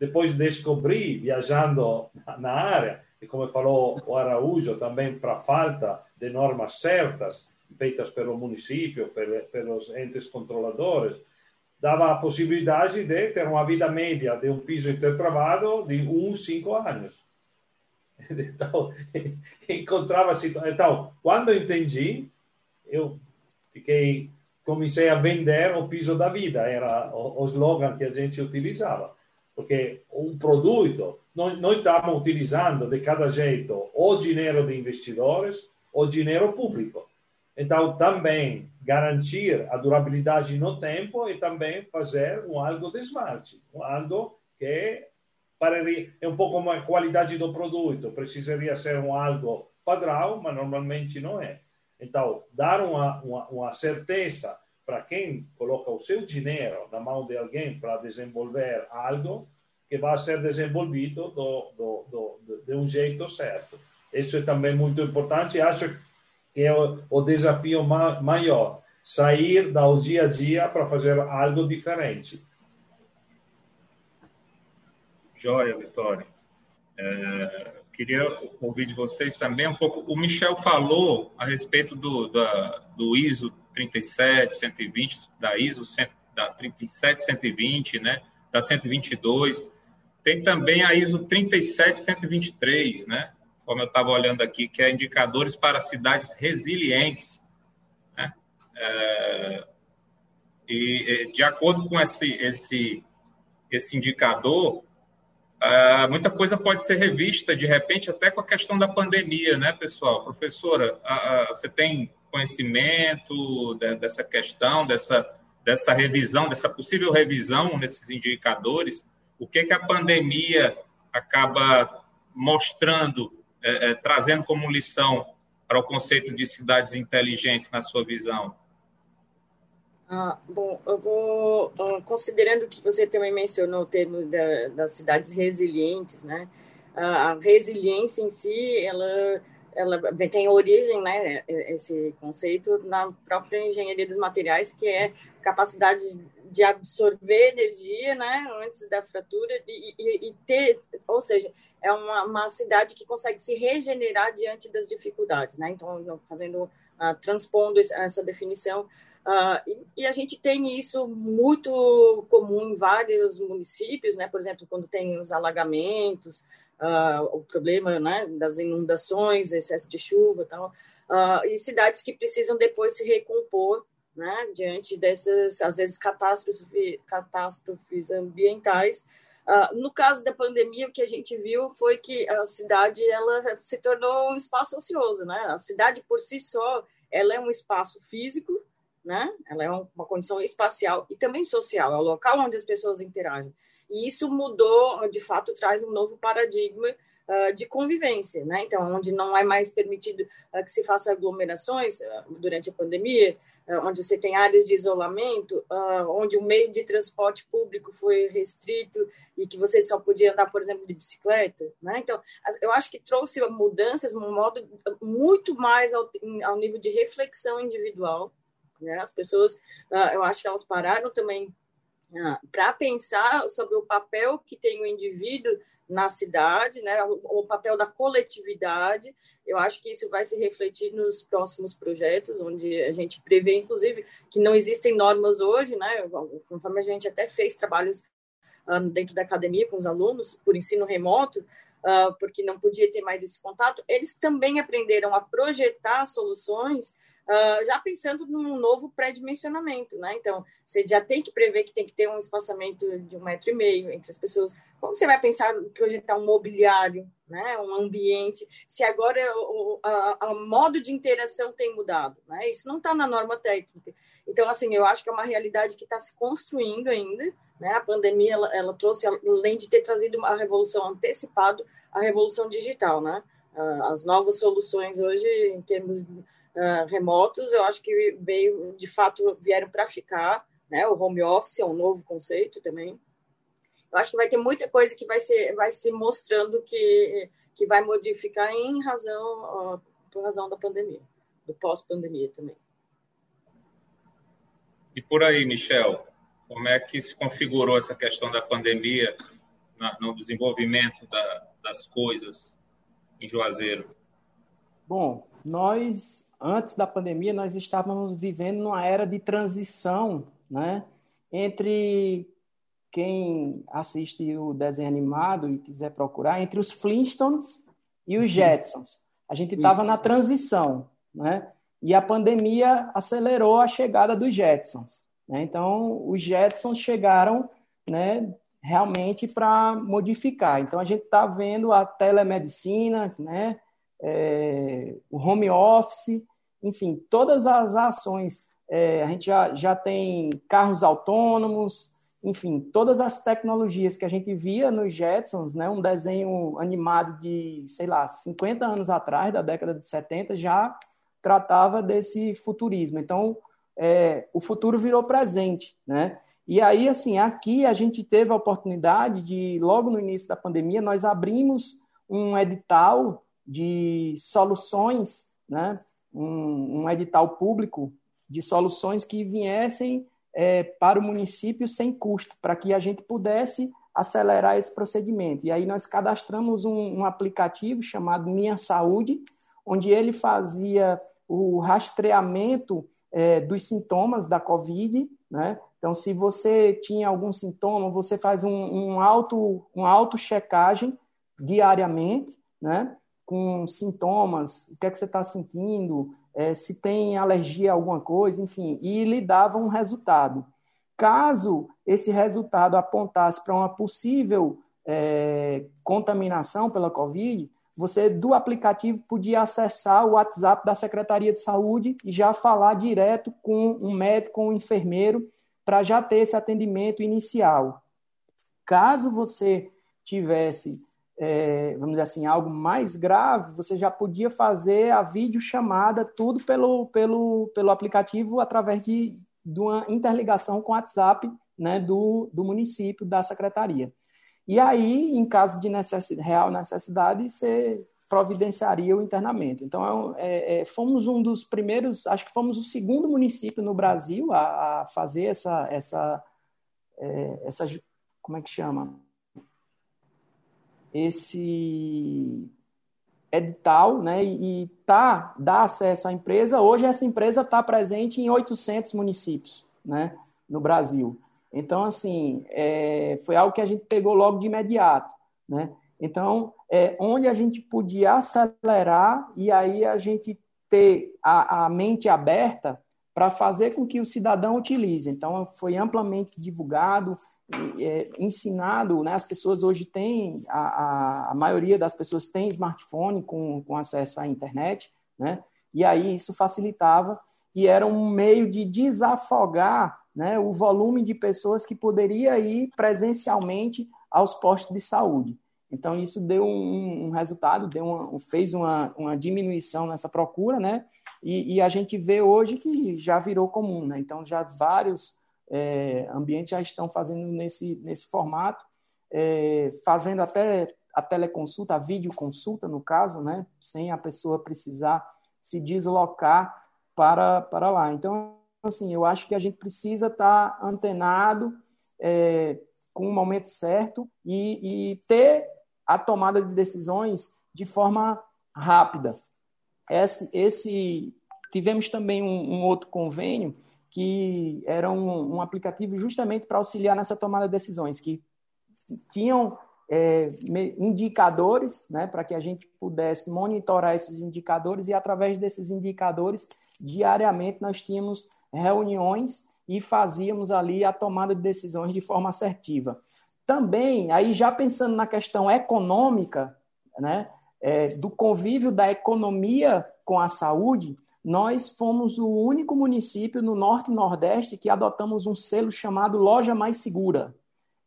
Speaker 6: Depois descobri, viajando na área, e como falou o Araújo, também para falta de normas certas, feitas pelo município, pelos entes controladores, dava a possibilidade de ter uma vida média de um piso intertravado de uns cinco anos. Então, encontrava situação. Então, quando entendi, eu fiquei, comecei a vender o piso da vida, era o, o slogan que a gente utilizava. Porque um produto nós, nós estamos utilizando de cada jeito o dinheiro de investidores, o dinheiro público. Então, também garantir a durabilidade no tempo e também fazer um algo de smart, um algo que é um pouco mais qualidade do produto, precisaria ser um algo padrão, mas normalmente não é. Então, dar uma, uma, uma certeza para quem coloca o seu dinheiro na mão de alguém para desenvolver algo, que vai ser desenvolvido do, do, do, de um jeito certo. Isso é também muito importante acho que é o, o desafio ma maior, sair do dia a dia para fazer algo diferente.
Speaker 3: Joia, Vitória. É, queria ouvir de vocês também um pouco. O Michel falou a respeito do, da, do ISO 37120, da ISO da 37120, né, da 122. Tem também a ISO 37123, né? Como eu estava olhando aqui, que é indicadores para cidades resilientes. Né? É, e de acordo com esse, esse, esse indicador, é, muita coisa pode ser revista de repente até com a questão da pandemia, né, pessoal? Professora, você tem conhecimento dessa questão, dessa, dessa revisão, dessa possível revisão nesses indicadores? o que, que a pandemia acaba mostrando, é, é, trazendo como lição para o conceito de cidades inteligentes, na sua visão?
Speaker 4: Ah, bom, eu vou, considerando que você também mencionou o termo da, das cidades resilientes, né? A resiliência em si, ela, ela tem origem, né? Esse conceito na própria engenharia dos materiais, que é capacidade de absorver energia, né, antes da fratura e, e, e ter, ou seja, é uma, uma, cidade que consegue se regenerar diante das dificuldades, né? Então, fazendo, uh, transpondo essa definição, uh, e, e, a gente tem isso muito comum em vários municípios, né? Por exemplo, quando tem os alagamentos, uh, o problema, né, das inundações, excesso de chuva, tal, e cidades que precisam depois se recompor né, diante dessas, às vezes, catástrofes, catástrofes ambientais. Uh, no caso da pandemia, o que a gente viu foi que a cidade ela se tornou um espaço ocioso, né? A cidade por si só, ela é um espaço físico, né? Ela é uma condição espacial e também social, é o local onde as pessoas interagem. E isso mudou, de fato, traz um novo paradigma uh, de convivência, né? Então, onde não é mais permitido uh, que se faça aglomerações durante a pandemia, onde você tem áreas de isolamento, onde o meio de transporte público foi restrito e que você só podia andar, por exemplo, de bicicleta, né? Então, eu acho que trouxe mudanças um modo muito mais ao, ao nível de reflexão individual, né? As pessoas, eu acho que elas pararam também para pensar sobre o papel que tem o indivíduo na cidade, né, o, papel da coletividade. Eu acho que isso vai se refletir nos próximos projetos, onde a gente prevê, inclusive, que não existem normas hoje, né, conforme a gente até fez trabalhos um, dentro da academia com os alunos, por ensino remoto, uh, porque não podia ter mais esse contato, eles também aprenderam a projetar soluções uh, já pensando num novo pré-dimensionamento, né? Então, você já tem que prever que tem que ter um espaçamento de um metro e meio entre as pessoas. Como você vai pensar em projetar um mobiliário, né? Um ambiente, se agora o a, modo de interação tem mudado, né? Isso não está na norma técnica. Então, assim, eu acho que é uma realidade que está se construindo ainda, né? A pandemia, ela, ela trouxe, além de ter trazido uma revolução antecipado, a revolução digital, né? Uh, as novas soluções hoje, em termos uh, remotos, eu acho que veio, de fato, vieram para ficar, né? O home office é um novo conceito também. Eu acho que vai ter muita coisa que vai ser, vai se mostrando que, que vai modificar em razão, uh, por razão da pandemia, do pós-pandemia também.
Speaker 3: E por aí, Michel, como é que se configurou essa questão da pandemia na, no desenvolvimento da, das coisas em Juazeiro?
Speaker 5: Bom, nós antes da pandemia, nós estávamos vivendo numa era de transição, né? Entre quem assiste o desenho animado e quiser procurar, entre os Flintstones e os Jetsons. A gente estava na transição, né? E a pandemia acelerou a chegada dos Jetsons. Né? Então, os Jetsons chegaram, né? Realmente para modificar. Então, a gente está vendo a telemedicina, né? É, o home office, enfim, todas as ações. É, a gente já, já tem carros autônomos, enfim, todas as tecnologias que a gente via nos Jetsons, né, um desenho animado de, sei lá, 50 anos atrás, da década de 70, já tratava desse futurismo. Então, é, o futuro virou presente, né? E aí, assim, aqui a gente teve a oportunidade de, logo no início da pandemia, nós abrimos um edital de soluções, né? Um, um edital público de soluções que viessem é, para o município sem custo, para que a gente pudesse acelerar esse procedimento. E aí nós cadastramos um, um, aplicativo chamado Minha Saúde, onde ele fazia o rastreamento é, dos sintomas da Covid, né? Então, se você tinha algum sintoma, você faz um, um auto, um auto diariamente, né? Com sintomas, o que é que você está sentindo, é, se tem alergia a alguma coisa, enfim, e lhe dava um resultado. Caso esse resultado apontasse para uma possível é, contaminação pela Covid, você do aplicativo podia acessar o WhatsApp da Secretaria de Saúde e já falar direto com um médico, com um enfermeiro, para já ter esse atendimento inicial. Caso você tivesse é, vamos dizer assim, algo mais grave, você já podia fazer a videochamada, tudo pelo, pelo, pelo aplicativo, através de, de uma interligação com o WhatsApp né, do, do município, da secretaria. E aí, em caso de necessidade, real necessidade, você providenciaria o internamento. Então, é, é, fomos um dos primeiros, acho que fomos o segundo município no Brasil a, a fazer essa, essa, é, essa, como é que chama? Esse edital né, e, tá, dá acesso à empresa. Hoje, essa empresa está presente em 800 municípios né, no Brasil. Então, assim, é, foi algo que a gente pegou logo de imediato. Né? Então, é, onde a gente podia acelerar e aí a gente ter a, a mente aberta para fazer com que o cidadão utilize. Então, foi amplamente divulgado, é, ensinado, né? As pessoas hoje têm, a, a, maioria das pessoas tem smartphone com, com acesso à internet, né? E aí isso facilitava e era um meio de desafogar né, o volume de pessoas que poderia ir presencialmente aos postos de saúde. Então, isso deu um, um resultado, deu uma, fez uma, uma diminuição nessa procura, né? E, e, a gente vê hoje que já virou comum, né? Então, já vários é, ambientes já estão fazendo nesse, nesse formato, é, fazendo até a teleconsulta, a videoconsulta, no caso, né, sem a pessoa precisar se deslocar para, para lá. Então, assim, eu acho que a gente precisa estar antenado é, com o momento certo e, e, ter a tomada de decisões de forma rápida. Esse, esse tivemos também um, um outro convênio que era um, um aplicativo justamente para auxiliar nessa tomada de decisões, que tinham é, indicadores, né, para que a gente pudesse monitorar esses indicadores e através desses indicadores, diariamente nós tínhamos reuniões e fazíamos ali a tomada de decisões de forma assertiva. Também, aí já pensando na questão econômica, né, é, do convívio da economia com a saúde, nós fomos o único município no Norte e Nordeste que adotamos um selo chamado Loja Mais Segura.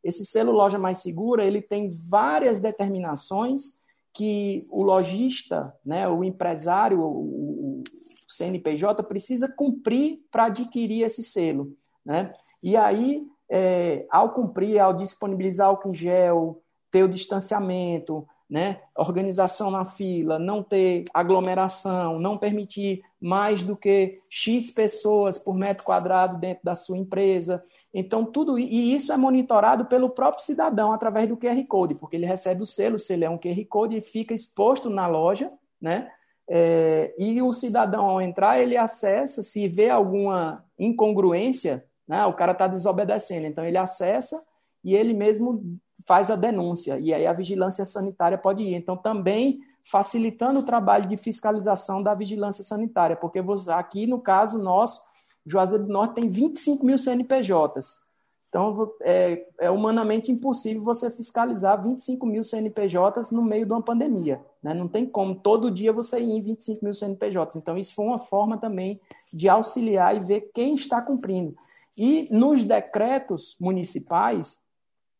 Speaker 5: Esse selo Loja Mais Segura, ele tem várias determinações que o lojista, né, o empresário, o, CNPJ precisa cumprir para adquirir esse selo. Né? E aí, é, ao cumprir, ao disponibilizar álcool em gel, ter o distanciamento, né? Organização na fila, não ter aglomeração, não permitir mais do que X pessoas por metro quadrado dentro da sua empresa. Então, tudo e isso é monitorado pelo próprio cidadão através do QR Code, porque ele recebe o selo, se ele é um QR Code e fica exposto na loja, né? É, e o cidadão, ao entrar, ele acessa, se vê alguma incongruência, né? o cara está desobedecendo, então ele acessa e ele mesmo faz a denúncia, e aí a vigilância sanitária pode ir. Então, também facilitando o trabalho de fiscalização da vigilância sanitária, porque você, aqui, no caso nosso, Juazeiro do Norte tem 25 mil CNPJs. Então, é, é, humanamente impossível você fiscalizar 25 mil CNPJs no meio de uma pandemia. Né? Não tem como todo dia você ir em 25 mil CNPJs. Então, isso foi uma forma também de auxiliar e ver quem está cumprindo. E nos decretos municipais,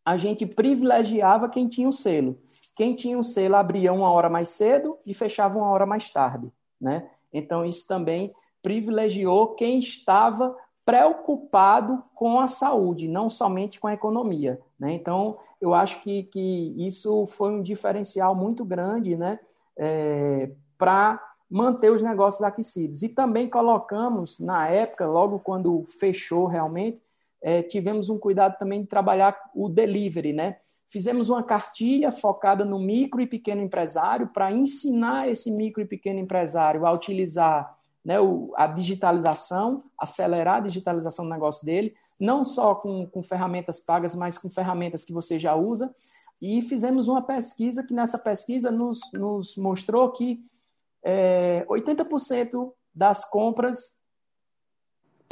Speaker 5: a gente privilegiava quem tinha o selo. Quem tinha o selo abria uma hora mais cedo e fechava uma hora mais tarde, né? Então isso também privilegiou quem estava preocupado com a saúde, não somente com a economia, né? Então eu acho que, que isso foi um diferencial muito grande, né? É, para manter os negócios aquecidos. E também colocamos, na época, logo quando fechou realmente, é, tivemos um cuidado também de trabalhar o delivery, né? Fizemos uma cartilha focada no micro e pequeno empresário para ensinar esse micro e pequeno empresário a utilizar né, o, a digitalização, acelerar a digitalização do negócio dele, não só com, com ferramentas pagas, mas com ferramentas que você já usa. E fizemos uma pesquisa que nessa pesquisa nos, nos mostrou que é, 80% das compras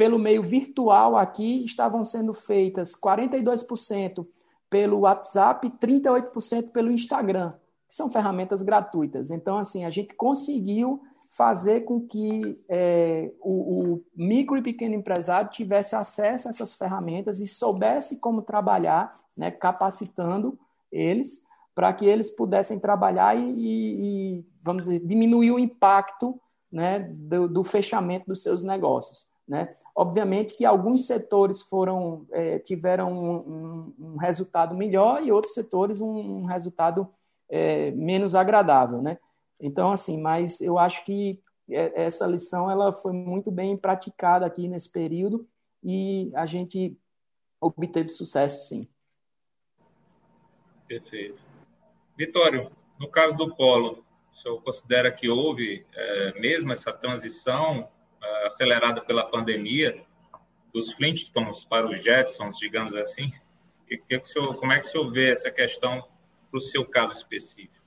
Speaker 5: pelo meio virtual aqui estavam sendo feitas 42% pelo WhatsApp e 38% pelo Instagram, que são ferramentas gratuitas. Então, assim, a gente conseguiu fazer com que é, o, o, micro e pequeno empresário tivesse acesso a essas ferramentas e soubesse como trabalhar, né, capacitando eles para que eles pudessem trabalhar e, e, e, vamos dizer, diminuir o impacto né, do, do fechamento dos seus negócios. Né? Obviamente que alguns setores foram é, tiveram um, um, um, resultado melhor e outros setores um, um resultado é, menos agradável, né? Então, assim, mas eu acho que é, essa lição ela foi muito bem praticada aqui nesse período e a gente obteve sucesso, sim.
Speaker 3: Perfeito. Vitório, no caso do Polo, o senhor considera que houve é, mesmo essa transição acelerada pela pandemia, dos Flintstones para os Jetsons, digamos assim? Que, que que senhor, como é que o senhor vê essa questão para o seu caso específico?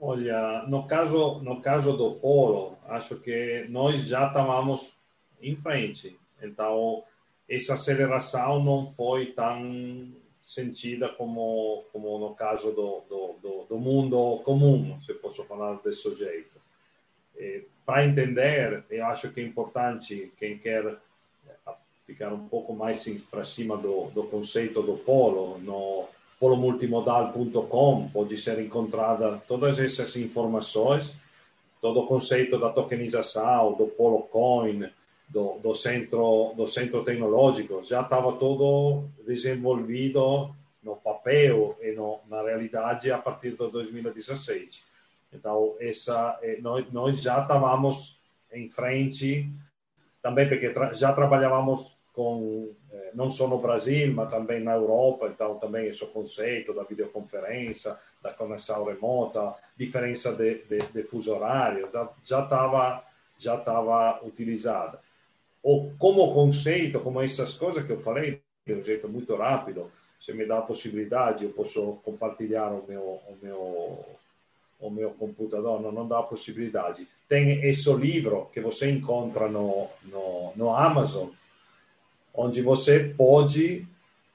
Speaker 6: Olha, no caso, no caso do Polo, acho que nós já estávamos em frente. Então, essa aceleração não foi tão sentida como, como no caso do, do, do, do mundo comum, se posso falar desse jeito. Eh, para entender, eu acho que é importante quem quer ficar um pouco mais para cima do, do conceito do polo, no polomultimodal.com pode ser encontrada todas essas informações, todo o conceito da tokenização, do polo coin, do, do centro do centro tecnológico, já estava todo desenvolvido no papel e no, na realidade a partir de 2017. Então, essa, eh, nós, nós já estávamos em frente, também porque tra já trabalhávamos com, eh, não só no Brasil, mas também na Europa, então também esse conceito da videoconferência, da conexão remota, diferença de, de, de fuso horário, já estava já estava utilizada. Ou como conceito, como essas coisas que eu falei, de um jeito muito rápido, se me dá a possibilidade, eu posso compartilhar o meu, o meu, o meu computador, não, não dá possibilidade. Tem esse livro que você encontra no, no, no Amazon, onde você pode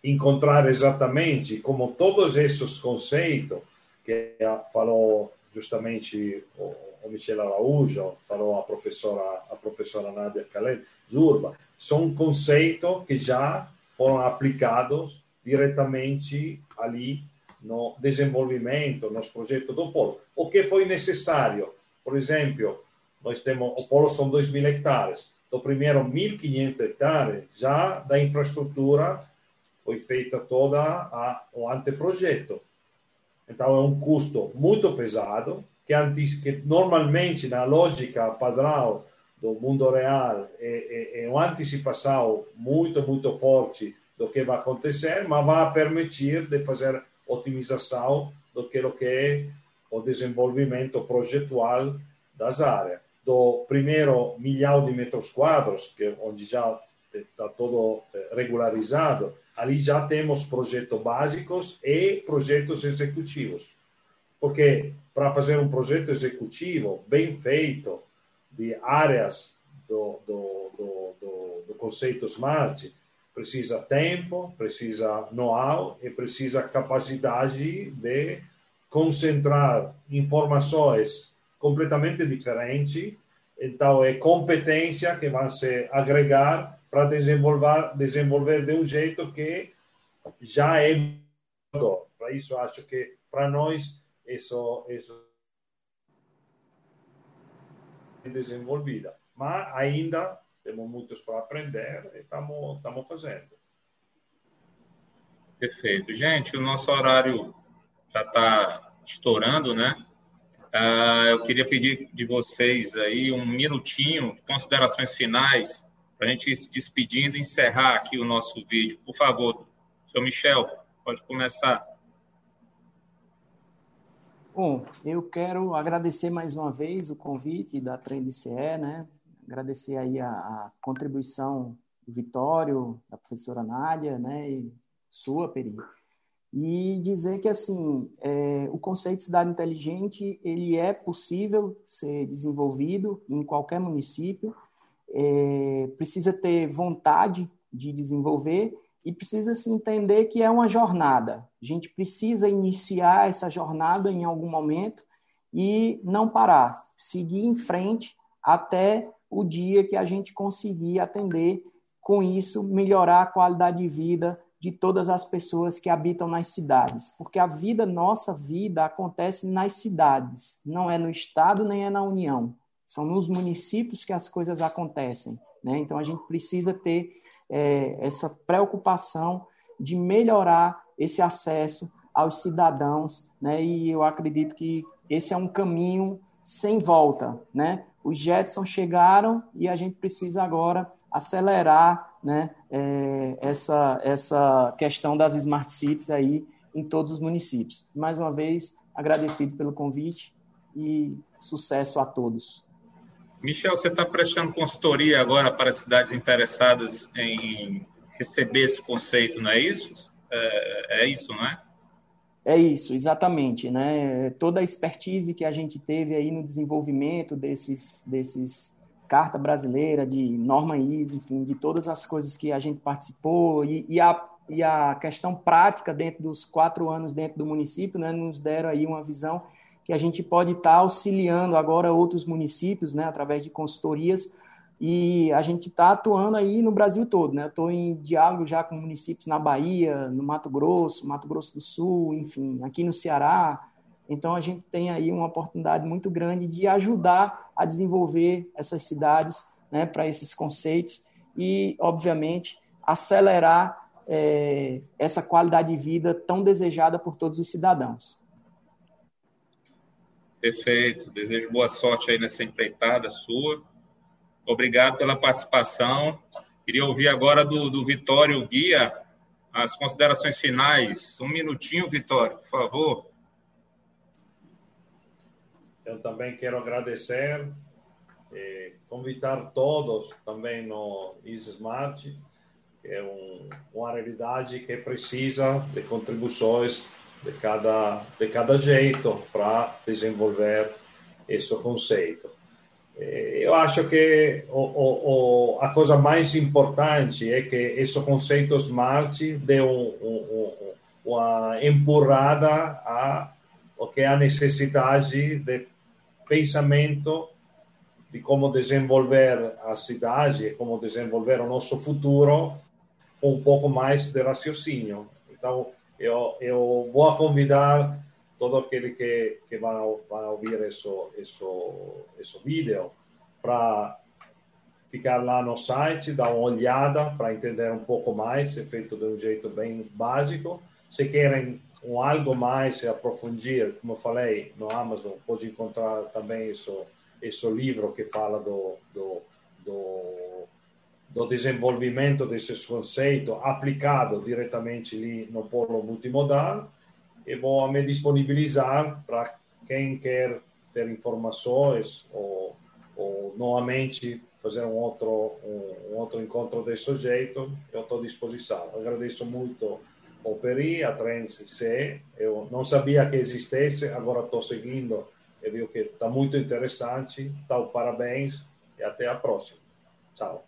Speaker 6: encontrar exatamente como todos esses conceitos que falou justamente o, o Michel Araújo, falou a professora a professora Nadia Khaled Zurba, são conceitos que já foram aplicados diretamente ali no desenvolvimento, nos projetos do polo. O que foi necessário? Por exemplo, nós temos, o polo são 2 mil hectares. Do primeiro 1.500 hectares, já da infraestrutura foi feita toda o anteprojeto. Então, é um custo muito pesado, que normalmente, na lógica padrão do mundo real, é, é, é uma antecipação muito, muito forte do que vai acontecer, mas vai permitir de fazer otimização do que, é o desenvolvimento projetual das áreas. Do primeiro milhão de metros quadrados, que onde já está todo eh, regularizado, ali já temos projetos básicos e projetos executivos. Porque para fazer um projeto executivo bem feito, de áreas do, do, do, do, do conceito SMART, precisa tempo, precisa know-how e precisa capacidade de concentrar informações completamente diferentes. Então, é competência que vai se agregar para desenvolver, desenvolver de um jeito que já é para isso acho que para nós isso isso é desenvolvida mas ainda temos muitos para aprender e estamos, estamos fazendo.
Speaker 3: Perfeito. Gente, o nosso horário já está estourando, né? Uh, eu queria pedir de vocês aí um minutinho de considerações finais para a gente ir se despedindo e encerrar aqui o nosso vídeo. Por favor, senhor Michel, pode começar.
Speaker 5: Bom, eu quero agradecer mais uma vez o convite da TrendCE, né? Agradecer aí a, a, contribuição do Vitório, da professora Nádia, né, e sua, Peri, e dizer que, assim, é, o conceito de cidade inteligente, ele é possível ser desenvolvido em qualquer município, é, precisa ter vontade de desenvolver e precisa se entender que é uma jornada. A gente precisa iniciar essa jornada em algum momento e não parar, seguir em frente até o dia que a gente conseguir atender com isso, melhorar a qualidade de vida de todas as pessoas que habitam nas cidades, porque a vida, nossa vida, acontece nas cidades, não é no estado nem é na União, são nos municípios que as coisas acontecem, né? Então a gente precisa ter é, essa preocupação de melhorar esse acesso aos cidadãos, né? E eu acredito que esse é um caminho sem volta, né? Os Jetson chegaram e a gente precisa agora acelerar né, é, essa, essa questão das smart cities aí em todos os municípios. Mais uma vez, agradecido pelo convite e sucesso a todos.
Speaker 3: Michel, você está prestando consultoria agora para cidades interessadas em receber esse conceito, não é isso? É, é isso, não é?
Speaker 5: É isso, exatamente, né? Toda a expertise que a gente teve aí no desenvolvimento desses, desses carta brasileira, de norma ISO, enfim, de todas as coisas que a gente participou e, e, a, e a questão prática dentro dos quatro anos dentro do município, né, nos deram aí uma visão que a gente pode estar tá auxiliando agora outros municípios, né, através de consultorias, e a gente está atuando aí no Brasil todo, né? Estou em diálogo já com municípios na Bahia, no Mato Grosso, Mato Grosso do Sul, enfim, aqui no Ceará. Então a gente tem aí uma oportunidade muito grande de ajudar a desenvolver essas cidades, né, para esses conceitos e, obviamente, acelerar é, essa qualidade de vida tão desejada por todos os cidadãos.
Speaker 3: Perfeito. Desejo boa sorte aí nessa empreitada sua Obrigado pela participação. Queria ouvir agora do, do Vitório Guia as considerações finais. Um minutinho, Vitório, por favor.
Speaker 6: Eu também quero agradecer, e convidar todos também no EasySmart é um, uma realidade que precisa de contribuições de cada, de cada jeito para desenvolver esse conceito. Eh, eu acho que o, o, a coisa mais importante é que esse conceito smart um, uma empurrada a o que é a necessidade de pensamento de como desenvolver a cidade, como desenvolver o nosso futuro com um pouco mais de raciocínio. Então, eu, eu vou convidar todo aquele que, que vai, vai ouvir esse, esse, esse vídeo para ficar lá no site, dar uma olhada para entender um pouco mais, é feito de um jeito bem básico. Se querem um algo mais e aprofundir, como eu falei, no Amazon, pode encontrar também esse, esse livro que fala do, do, do, do desenvolvimento desse conceito aplicado diretamente ali no polo multimodal e vou me disponibilizar para quem quer ter informações ou, ou novamente fazer um outro um, um outro encontro desse jeito, eu estou à disposição. Agradeço muito o Peri, a Trends C. Eu não sabia que existisse, agora estou seguindo e vi que está muito interessante. Então, parabéns e até a próxima. Tchau.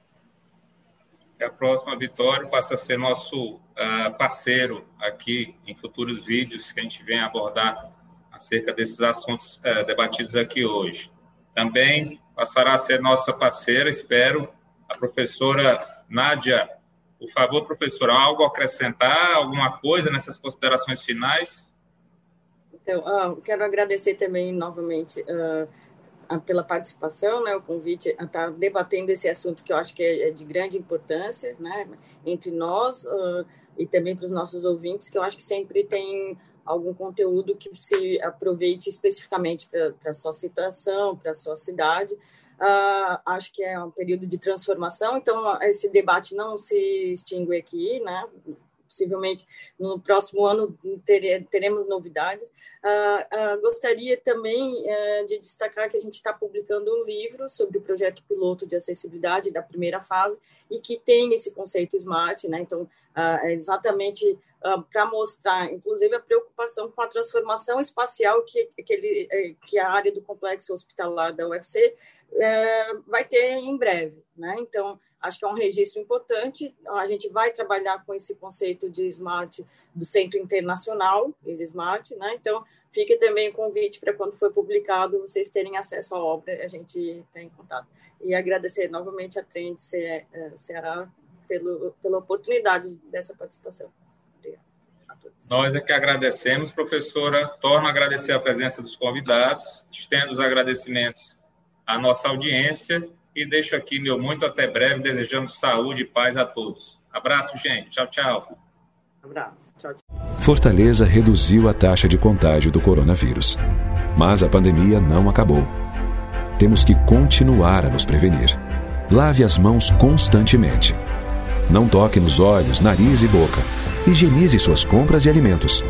Speaker 3: Até a próxima, Vitório. Passa a ser nosso uh, parceiro aqui em futuros vídeos que a gente vem abordar acerca desses assuntos uh, debatidos aqui hoje. Também passará a ser nossa parceira, espero, a professora Nádia por favor, professor, algo a acrescentar, alguma coisa nessas considerações finais?
Speaker 4: Então, uh, quero agradecer também novamente uh, pela participação, né, o convite a estar debatendo esse assunto que eu acho que é, é de grande importância, né, entre nós uh, e também para os nossos ouvintes, que eu acho que sempre tem algum conteúdo que se aproveite especificamente para a sua situação, para a sua cidade, Uh, acho que é um período de transformação, então esse debate não se extingue aqui, né? Possivelmente no próximo ano teremos novidades. Uh, uh, gostaria também eh, de destacar que a gente está publicando um livro sobre o projeto piloto de acessibilidade da primeira fase e que tem esse conceito SMART, né? Então, é exatamente para mostrar, inclusive, a preocupação com a transformação espacial que, que, ele, eh, que a área do complexo hospitalar da UFC é, vai ter em breve. Né? Então, acho que é um registro importante. A gente vai trabalhar com esse conceito de smart do Centro Internacional, Smart, né? Então, fique também o convite para quando for publicado vocês terem acesso à obra, a gente tem contato. E agradecer novamente a Trend Ce eh, Ceará pelo, pela oportunidade dessa participação.
Speaker 3: Nós é que agradecemos, professora. Torno a agradecer a presença dos convidados, estendo os agradecimentos à nossa audiência e deixo aqui meu muito até breve, desejando saúde e paz a todos. Abraço, gente. Tchau, tchau.
Speaker 4: Abraço. Tchau, tchau.
Speaker 2: Fortaleza reduziu a taxa de contágio do coronavírus. Mas a pandemia não acabou. Temos que continuar a nos prevenir. Lave as mãos constantemente. Não toque nos olhos, nariz e boca. Higienize suas compras e alimentos.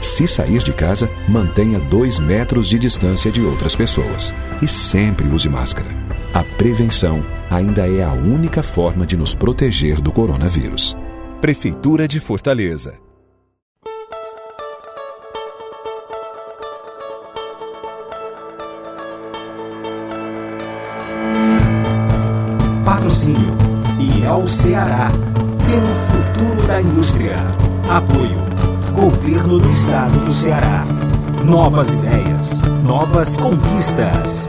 Speaker 2: Se sair de casa, mantenha dois metros de distância de outras pessoas. E sempre use máscara. A prevenção ainda é a única forma de nos proteger do coronavírus. Prefeitura de Fortaleza.
Speaker 1: Patrocínio IEL Ceará. Pelo futuro da indústria. Apoio. Governo do Estado do Ceará. Novas ideias, novas conquistas.